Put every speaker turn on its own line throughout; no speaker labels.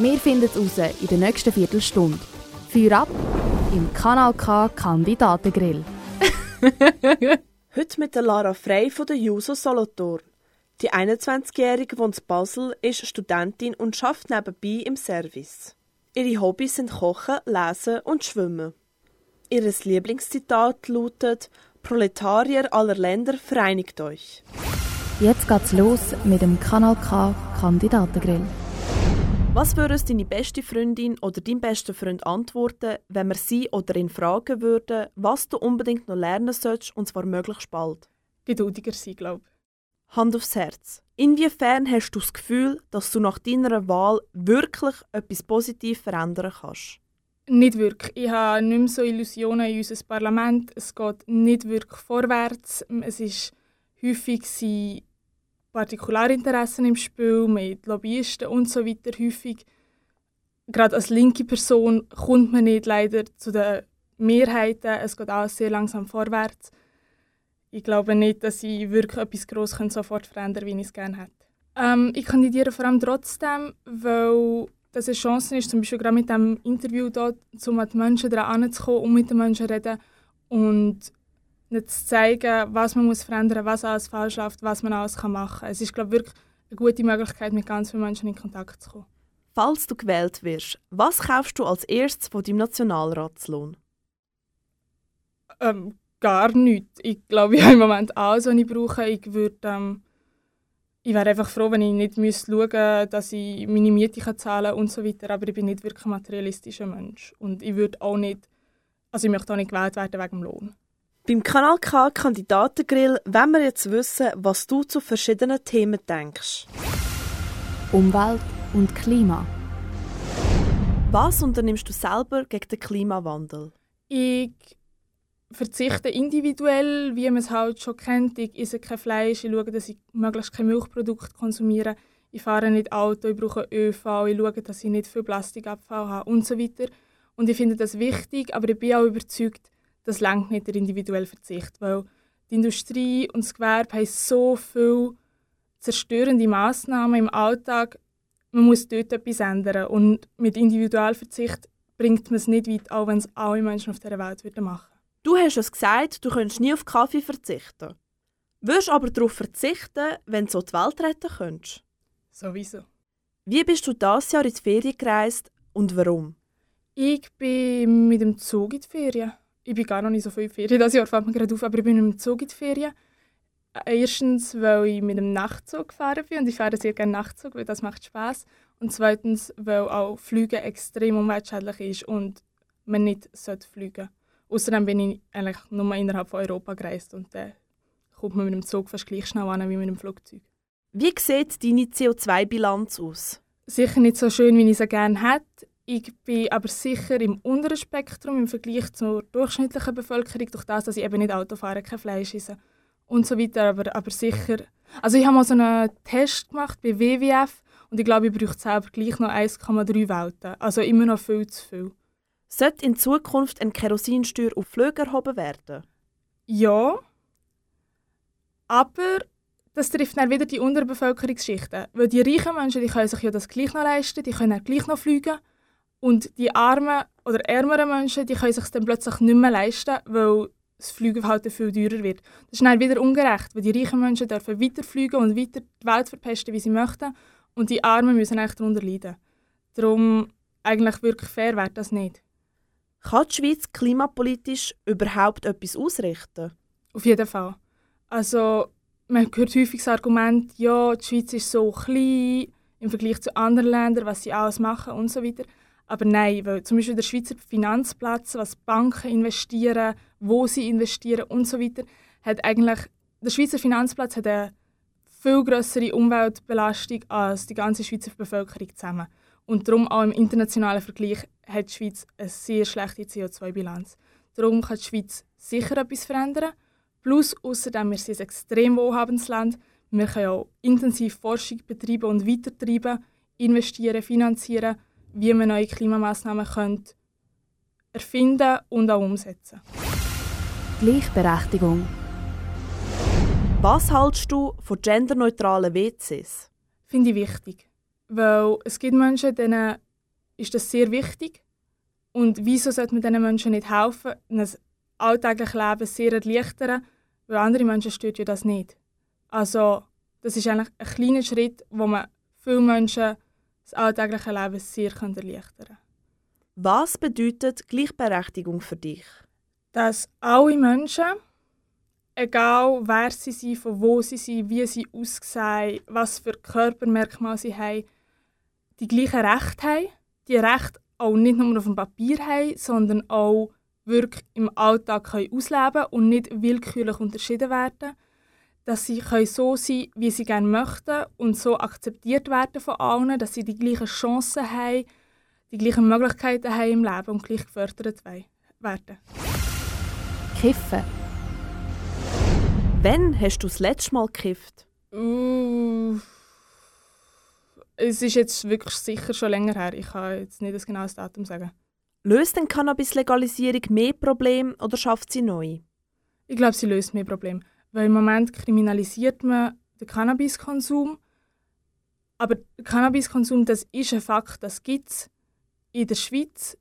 Wir finden es raus in der nächsten Viertelstunde. Feuer ab im Kanal K Kandidatengrill.
Heute mit der Lara Frey von der Juso Solothurn. Die 21-Jährige wohnt in Basel, ist Studentin und arbeitet nebenbei im Service. Ihre Hobbys sind Kochen, Lesen und Schwimmen. Ihr Lieblingszitat lautet Proletarier aller Länder, vereinigt euch.
Jetzt geht's los mit dem Kanal K Kandidatengrill.
Was würde uns deine beste Freundin oder dein bester Freund antworten, wenn wir sie oder ihn fragen würden, was du unbedingt noch lernen sollst und zwar möglichst bald?
Geduldiger sein, glaube ich.
Hand aufs Herz. Inwiefern hast du das Gefühl, dass du nach deiner Wahl wirklich etwas positiv verändern kannst?
Nicht wirklich. Ich habe nicht mehr so Illusionen in unser Parlament. Es geht nicht wirklich vorwärts. Es ist häufig Partikularinteressen im Spiel, mit Lobbyisten und so weiter. Häufig, gerade als linke Person, kommt man nicht leider zu den Mehrheiten. Es geht alles sehr langsam vorwärts ich glaube nicht, dass ich wirklich etwas Grosses sofort verändern könnte, wie ich es gerne hätte. Ähm, ich kandidiere vor allem trotzdem, weil das eine Chance ist, zum Beispiel gerade mit dem Interview dort, um mit den Menschen daran zu kommen und mit den Menschen zu reden und nicht zu zeigen, was man muss verändern muss, was alles falsch läuft, was man alles machen kann. Es ist, glaube ich, wirklich eine gute Möglichkeit, mit ganz vielen Menschen in Kontakt zu kommen.
Falls du gewählt wirst, was kaufst du als erstes von deinem Nationalratslohn?
Ähm, gar nichts. Ich glaube, ich habe im Moment alles, was ich brauche. Ich, würde, ähm, ich wäre einfach froh, wenn ich nicht müsste schauen müsste, dass ich meine Miete kann zahlen und so weiter. Aber ich bin nicht wirklich ein materialistischer Mensch. Und ich würde auch nicht, also ich möchte auch nicht gewählt werden wegen dem Lohn.
Beim Kanal K Kandidatengrill wollen wir jetzt wissen, was du zu verschiedenen Themen denkst.
Umwelt und Klima.
Was unternimmst du selber gegen den Klimawandel?
Ich verzichte individuell, wie man es halt schon kennt. Ich esse kein Fleisch, ich schaue, dass ich möglichst keine Milchprodukte konsumiere. Ich fahre nicht Auto, ich brauche ÖV, ich schaue, dass ich nicht viel Plastikabfall habe und so weiter. Und ich finde das wichtig, aber ich bin auch überzeugt, das langt nicht der individuelle Verzicht, weil die Industrie und das Gewerbe haben so viele zerstörende Massnahmen im Alltag. Man muss dort etwas ändern und mit Individualverzicht bringt man es nicht weit, auch wenn es alle Menschen auf dieser Welt machen würden.
Du hast es gesagt, du könntest nie auf Kaffee verzichten. Würdest aber darauf verzichten, wenn du so die Welt retten könntest?
Sowieso.
Wie bist du dieses Jahr in die Ferien gereist und warum?
Ich bin mit dem Zug in die Ferien. Ich bin gar noch nicht so viel in die Ferien, das Jahr fällt mir gerade auf, aber ich bin mit dem Zug in die Ferien. Erstens, weil ich mit dem Nachtzug gefahren bin und ich fahre sehr gerne Nachtzug, weil das macht Spaß. Und zweitens, weil auch Flüge extrem umweltschädlich ist und man nicht fliegen sollte. Außerdem bin ich eigentlich nur innerhalb von Europa gereist und dann kommt man mit dem Zug fast gleich schnell an wie mit dem Flugzeug.
Wie sieht deine CO2-Bilanz aus?
Sicher nicht so schön, wie ich sie gerne hätte. Ich bin aber sicher im unteren Spektrum im Vergleich zur durchschnittlichen Bevölkerung, durch das, dass ich eben nicht Auto fahre, kein Fleisch esse und so weiter. Aber, aber sicher. Also ich habe mal so einen Test gemacht bei WWF und ich glaube, ich brauche selber gleich noch 1,3 Welten. Also immer noch viel zu viel.
Sollte in Zukunft eine Kerosinsteuer auf Flüge erhoben werden?
Ja. Aber das trifft dann wieder die unteren Bevölkerungsschichten. Weil die reichen Menschen die können sich ja das gleich noch leisten, die können gleich noch fliegen. Und die armen oder ärmeren Menschen die können sich dann plötzlich nicht mehr leisten, weil das Fliegen halt viel teurer wird. Das ist dann wieder ungerecht, weil die reichen Menschen dürfen weiter fliegen und weiter die Welt verpesten, wie sie möchten. Und die Armen müssen eigentlich darunter leiden. Darum, eigentlich wirklich fair wäre das nicht.
Kann die Schweiz klimapolitisch überhaupt etwas ausrichten?
Auf jeden Fall. Also, man hört häufig das Argument, ja, die Schweiz ist so klein im Vergleich zu anderen Ländern, was sie alles machen und so weiter. Aber nein, weil zum Beispiel der Schweizer Finanzplatz, was Banken investieren, wo sie investieren und so weiter, hat eigentlich, der Schweizer Finanzplatz hat eine viel größere Umweltbelastung als die ganze Schweizer Bevölkerung zusammen. Und darum auch im internationalen Vergleich hat die Schweiz eine sehr schlechte CO2-Bilanz. Darum kann die Schweiz sicher etwas verändern. Plus, außerdem, wir sind ein extrem wohlhabendes Land. Wir können auch intensiv Forschung betreiben und weitertreiben, investieren, finanzieren, wie man neue Klimamaßnahmen könnte erfinden und auch umsetzen.
Gleichberechtigung.
Was hältst du von genderneutralen WCs?
Finde ich wichtig. Weil es gibt Menschen, denen ist das sehr wichtig. Und wieso sollte man diesen Menschen nicht helfen, ein alltägliches Leben sehr erleichtern, weil andere Menschen stört ja das nicht. Also das ist eigentlich ein kleiner Schritt, wo man vielen Menschen das alltägliche Leben sehr erleichtern.
Was bedeutet Gleichberechtigung für dich?
Dass alle Menschen, egal wer sie sind, von wo sie sind, wie sie aussehen, was für Körpermerkmale sie haben, die gleichen Rechte haben. Die Rechte auch nicht nur auf dem Papier haben, sondern auch wirklich im Alltag können ausleben können und nicht willkürlich unterschieden werden. Dass sie können so sein wie sie gerne möchten und so akzeptiert werden von allen, dass sie die gleichen Chancen haben, die gleichen Möglichkeiten haben im Leben und gleich gefördert werden.
Kiffen.
Wann hast du das letzte Mal gekifft?
Uh, es ist jetzt wirklich sicher schon länger her. Ich kann jetzt nicht das genaue Datum sagen.
Löst denn Cannabis-Legalisierung mehr Probleme oder schafft sie neu?
Ich glaube, sie löst mehr Probleme. Weil im Moment kriminalisiert man den Cannabiskonsum. Aber der Cannabiskonsum, das ist ein Fakt, das gibt es in der Schweiz.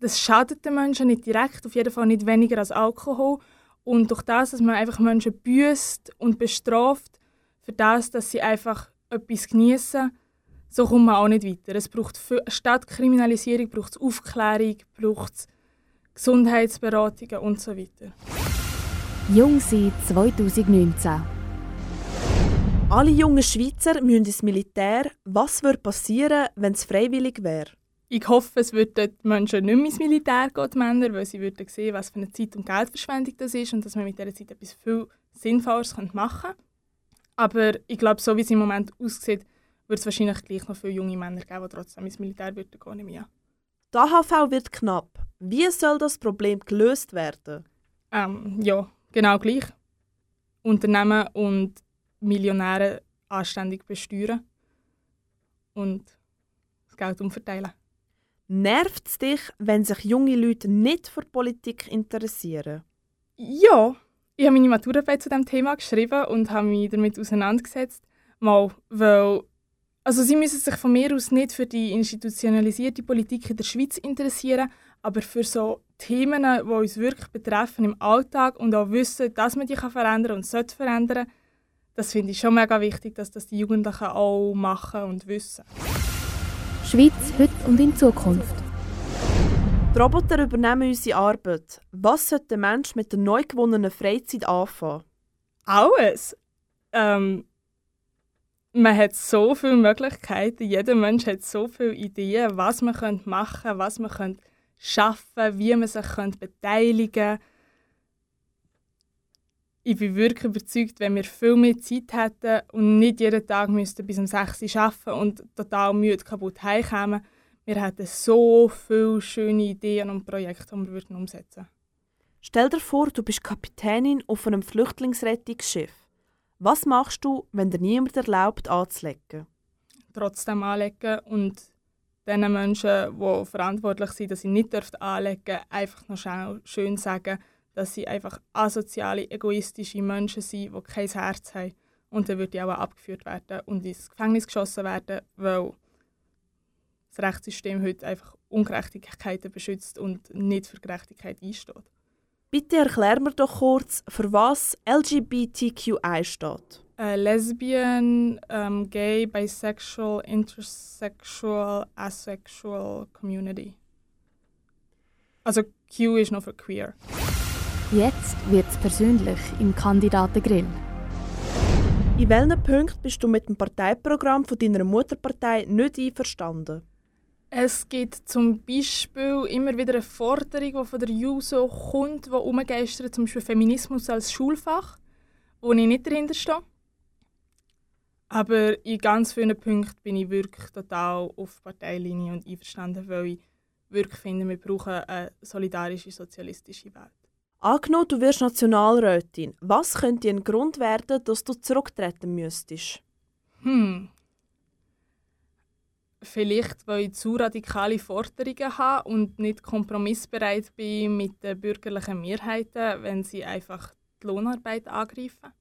Das schadet den Menschen nicht direkt, auf jeden Fall nicht weniger als Alkohol. Und durch das, dass man einfach Menschen büßt und bestraft, für das, dass sie einfach etwas genießen, so kommt man auch nicht weiter. Es braucht für, statt Kriminalisierung braucht es Aufklärung, braucht es Gesundheitsberatungen und so weiter.
Jung sein 2019.
Alle jungen Schweizer müssen ins Militär. Was würde passieren, wenn es freiwillig wäre?
Ich hoffe, es würden die Menschen nicht mehr ins Militär gehen, die Männer, weil sie würden sehen, was für eine Zeit- und Geldverschwendung das ist und dass man mit dieser Zeit etwas viel Sinnvolles machen könnte. Aber ich glaube, so wie es im Moment aussieht, würde es wahrscheinlich gleich noch viele junge Männer geben, die trotzdem ins Militär würden gehen, ich an.
Die AHV wird knapp. Wie soll das Problem gelöst werden?
Ähm, ja, genau gleich. Unternehmen und Millionäre anständig besteuern und das Geld umverteilen.
Nervt es dich, wenn sich junge Leute nicht für Politik interessieren?
Ja, ich habe meine Maturarbeit zu diesem Thema geschrieben und habe mich damit auseinandergesetzt. Mal, weil also sie müssen sich von mir aus nicht für die institutionalisierte Politik in der Schweiz interessieren, aber für so Themen, die uns wirklich betreffen im Alltag und auch wissen, dass man die verändern kann und sollte verändern, das finde ich schon mega wichtig, dass das die Jugendlichen auch machen und wissen.
Schweiz heute und in Zukunft.
Die Roboter übernehmen unsere Arbeit. Was sollte der Mensch mit der neu gewonnenen Freizeit anfangen?
Alles. Ähm, man hat so viele Möglichkeiten. Jeder Mensch hat so viele Ideen, was man machen könnte, was man könnte schaffen, wie man sich könnte beteiligen könnte. Ich bin wirklich überzeugt, wenn wir viel mehr Zeit hätten und nicht jeden Tag müssten bis um 6 Uhr arbeiten und total müde kaputt heimkommen, wir hätten so viele schöne Ideen und Projekte, die wir umsetzen würden.
Stell dir vor, du bist Kapitänin auf einem Flüchtlingsrettungsschiff. Was machst du, wenn dir niemand erlaubt, anzulegen?
Trotzdem anlegen und den Menschen, die verantwortlich sind, dass sie nicht anlegen dürfen, einfach noch schön sagen, dass sie einfach asoziale, egoistische Menschen sind, die kein Herz haben. Und dann würde ich auch abgeführt werden und ins Gefängnis geschossen werden, weil das Rechtssystem heute einfach Ungerechtigkeiten beschützt und nicht für Gerechtigkeit einsteht.
Bitte erklär mir doch kurz, für was LGBTQI steht.
Uh, lesbian, um, gay, bisexual, intersexual, asexual community. Also Q ist noch für queer.
Jetzt wird es persönlich im Kandidatengrill.
In welchen Punkten bist du mit dem Parteiprogramm von deiner Mutterpartei nicht einverstanden?
Es gibt zum Beispiel immer wieder eine Forderung, die von der JUSO kommt, die umgeistert, zum Beispiel Feminismus als Schulfach, wo ich nicht dahinter stehe. Aber in ganz vielen Punkten bin ich wirklich total auf Parteilinie und einverstanden, weil ich wirklich finde, wir brauchen eine solidarische, sozialistische Welt.
Angenommen, du wirst Nationalrätin. Was könnte ein Grund werden, dass du zurücktreten müsstest?
Hm. Vielleicht, weil ich zu radikale Forderungen habe und nicht kompromissbereit bin mit den bürgerlichen Mehrheiten, wenn sie einfach die Lohnarbeit angreifen.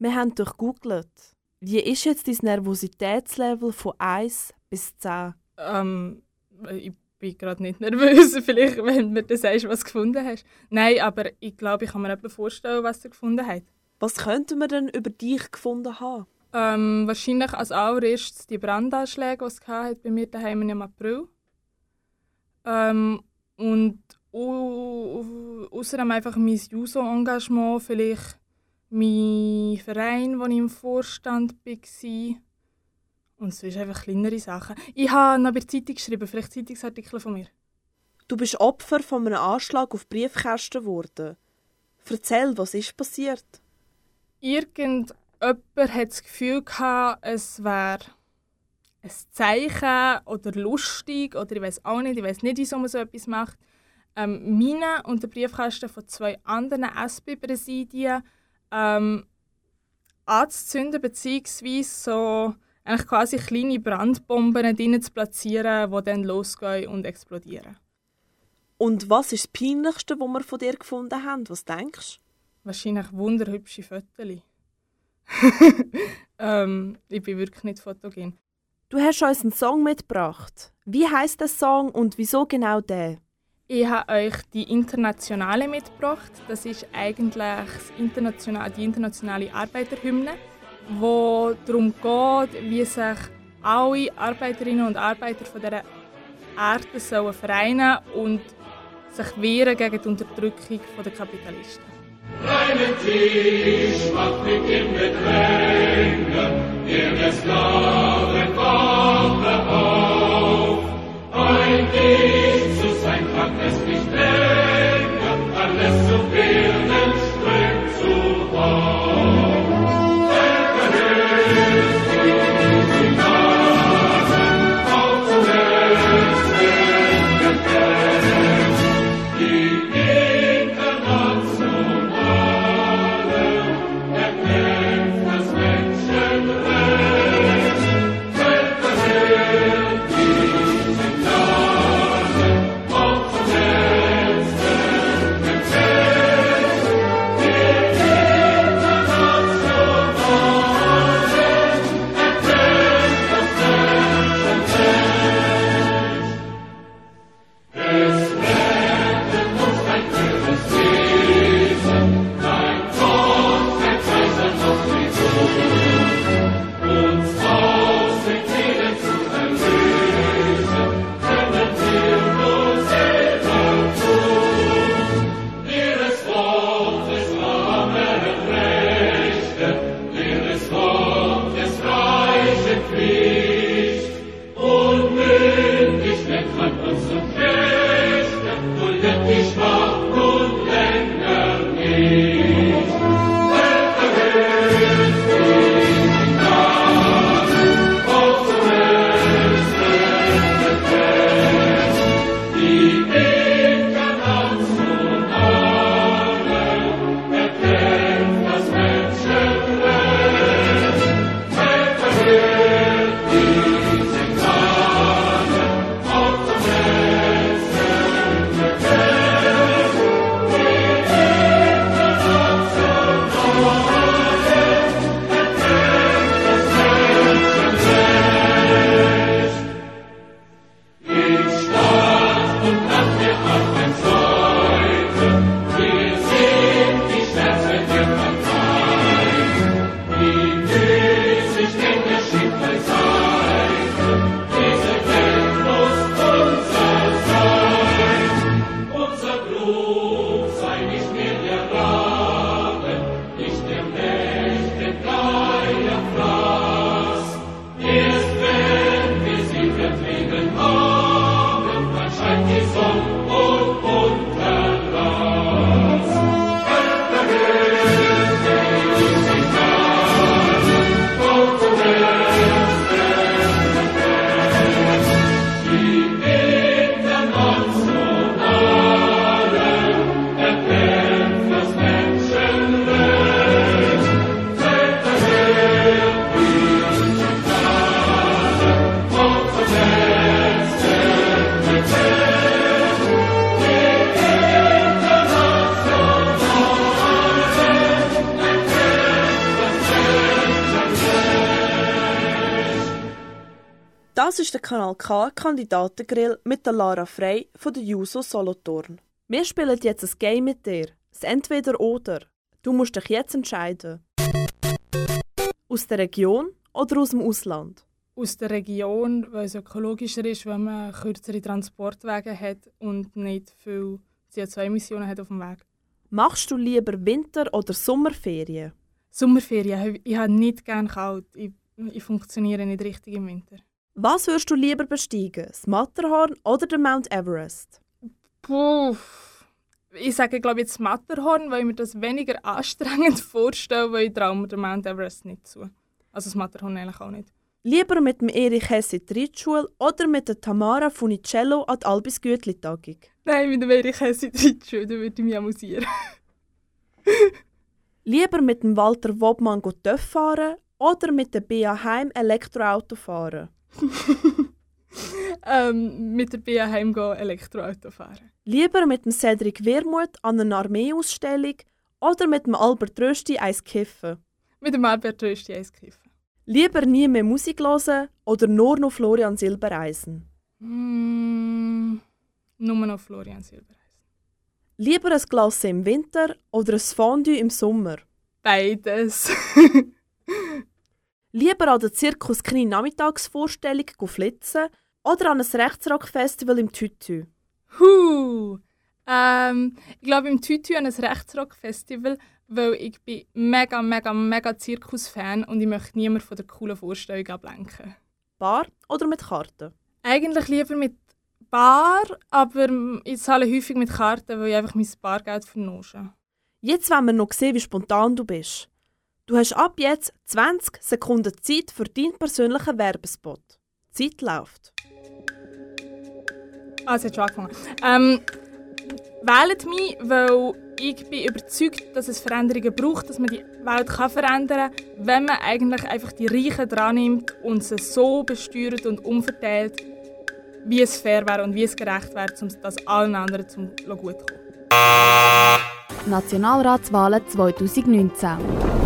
Wir haben durchgoogelt. Wie ist jetzt dein Nervositätslevel von 1 bis 10?
Ähm, ich bin gerade nicht nervös, vielleicht, wenn du mir sagst, was du gefunden hast. Nein, aber ich glaube, ich kann mir etwa vorstellen, was er gefunden hat.
Was könnten wir denn über dich gefunden haben?
Ähm, wahrscheinlich als allererstes die Brandanschläge, die es hat bei mir daheim im April. Ähm, und außerdem einfach mein Juso-Engagement, vielleicht mein Verein, wo ich im Vorstand war. Und sonst einfach kleinere Sachen. Ich habe noch bei der Zeitung geschrieben, vielleicht Zeitungsartikel von mir.
Du bist Opfer von einem Anschlag auf Briefkästen geworden. Erzähl, was ist passiert?
Irgendjemand hat das Gefühl gehabt, es wäre ein Zeichen oder lustig oder ich weiß auch nicht, ich weiß nicht, wieso man so etwas macht. Ähm, meine und der Briefkasten von zwei anderen SP-Präsidien ähm, anzuzünden, beziehungsweise so eigentlich quasi kleine Brandbomben drin zu platzieren, die dann losgehen und explodieren.
Und was ist das Peinlichste, was wir von dir gefunden haben? Was denkst du?
Wahrscheinlich wunderhübsche Fotos. ähm, ich bin wirklich nicht fotogen.
Du hast uns einen Song mitgebracht. Wie heißt der Song und wieso genau der?
Ich habe euch die Internationale mitgebracht. Das ist eigentlich international, die internationale Arbeiterhymne, wo darum geht, wie sich alle Arbeiterinnen und Arbeiter von dieser Erde sollen vereinen und sich wehren gegen die Unterdrückung der Kapitalisten.
Einen Tisch macht mit dem Bedrängen, der Sklaven wache auf. Ein Tisch zu sein kann es nicht länger,
Das ist der Kanal K Kandidatengrill mit der Lara Frey von der Juso Solothurn. Wir spielen jetzt ein Game mit dir. Das Entweder-Oder. Du musst dich jetzt entscheiden. Aus der Region oder aus dem Ausland?
Aus der Region, weil es ökologischer ist, wenn man kürzere Transportwege hat und nicht viel CO2-Emissionen hat auf dem Weg.
Machst du lieber Winter- oder Sommerferien?
Sommerferien, ich habe nicht gerne kalt. Ich, ich funktioniere nicht richtig im Winter.
Was würdest du lieber besteigen? Das Matterhorn oder den Mount Everest?
Puh. Ich sage, glaube ich, jetzt Matterhorn, weil ich mir das weniger anstrengend vorstelle, weil ich traue mir den Mount Everest nicht zu. Also das Matterhorn eigentlich auch nicht.
Lieber mit dem Erich Hesse in die Reitschule oder mit der Tamara Funicello an die Albis Gütli-Tagung?
Nein, mit dem Erich Hesse in die Reitschule, da würde ich mich amüsieren.
Lieber mit dem Walter Wobmann TÜV fahren oder mit der BA Heim Elektroauto fahren?
ähm, mit der BA Heim gehen Elektroauto fahren.
Lieber mit dem Cedric Wermuth an einer Armeeausstellung oder mit dem Albert Rösti eins kiffen?
Mit dem Albert Rösti eins kiffen.
Lieber nie mehr Musik hören oder nur noch Florian Silbereisen?
Mm, nur noch Florian Silbereisen.
Lieber ein Glas im Winter oder ein Fondue im Sommer?
Beides.
Lieber an der Zirkus kleine Nachmittagsvorstellung flitzen oder an ein Rechtsrock-Festival im Tütü?
Huh. Ähm, ich glaube im Tütü an ein Rechtsrock-Festival, weil ich bin mega, mega, mega Zirkus-Fan und ich möchte niemand von der coolen Vorstellung ablenken.
Bar oder mit Karten?
Eigentlich lieber mit Bar, aber ich zahle häufig mit Karten, weil ich einfach mein Bargeld vernosche.
Jetzt wollen wir noch sehen, wie spontan du bist. Du hast ab jetzt 20 Sekunden Zeit für deinen persönlichen Werbespot. Die Zeit läuft.
Ah, es hat schon angefangen. Ähm, wählt mich, weil ich bin überzeugt, dass es Veränderungen braucht, dass man die Welt kann verändern kann, wenn man eigentlich einfach die Reichen dran nimmt und sie so besteuert und umverteilt, wie es fair wäre und wie es gerecht wäre, um das allen anderen zum gut zu kommen.
Nationalratswahlen 2019.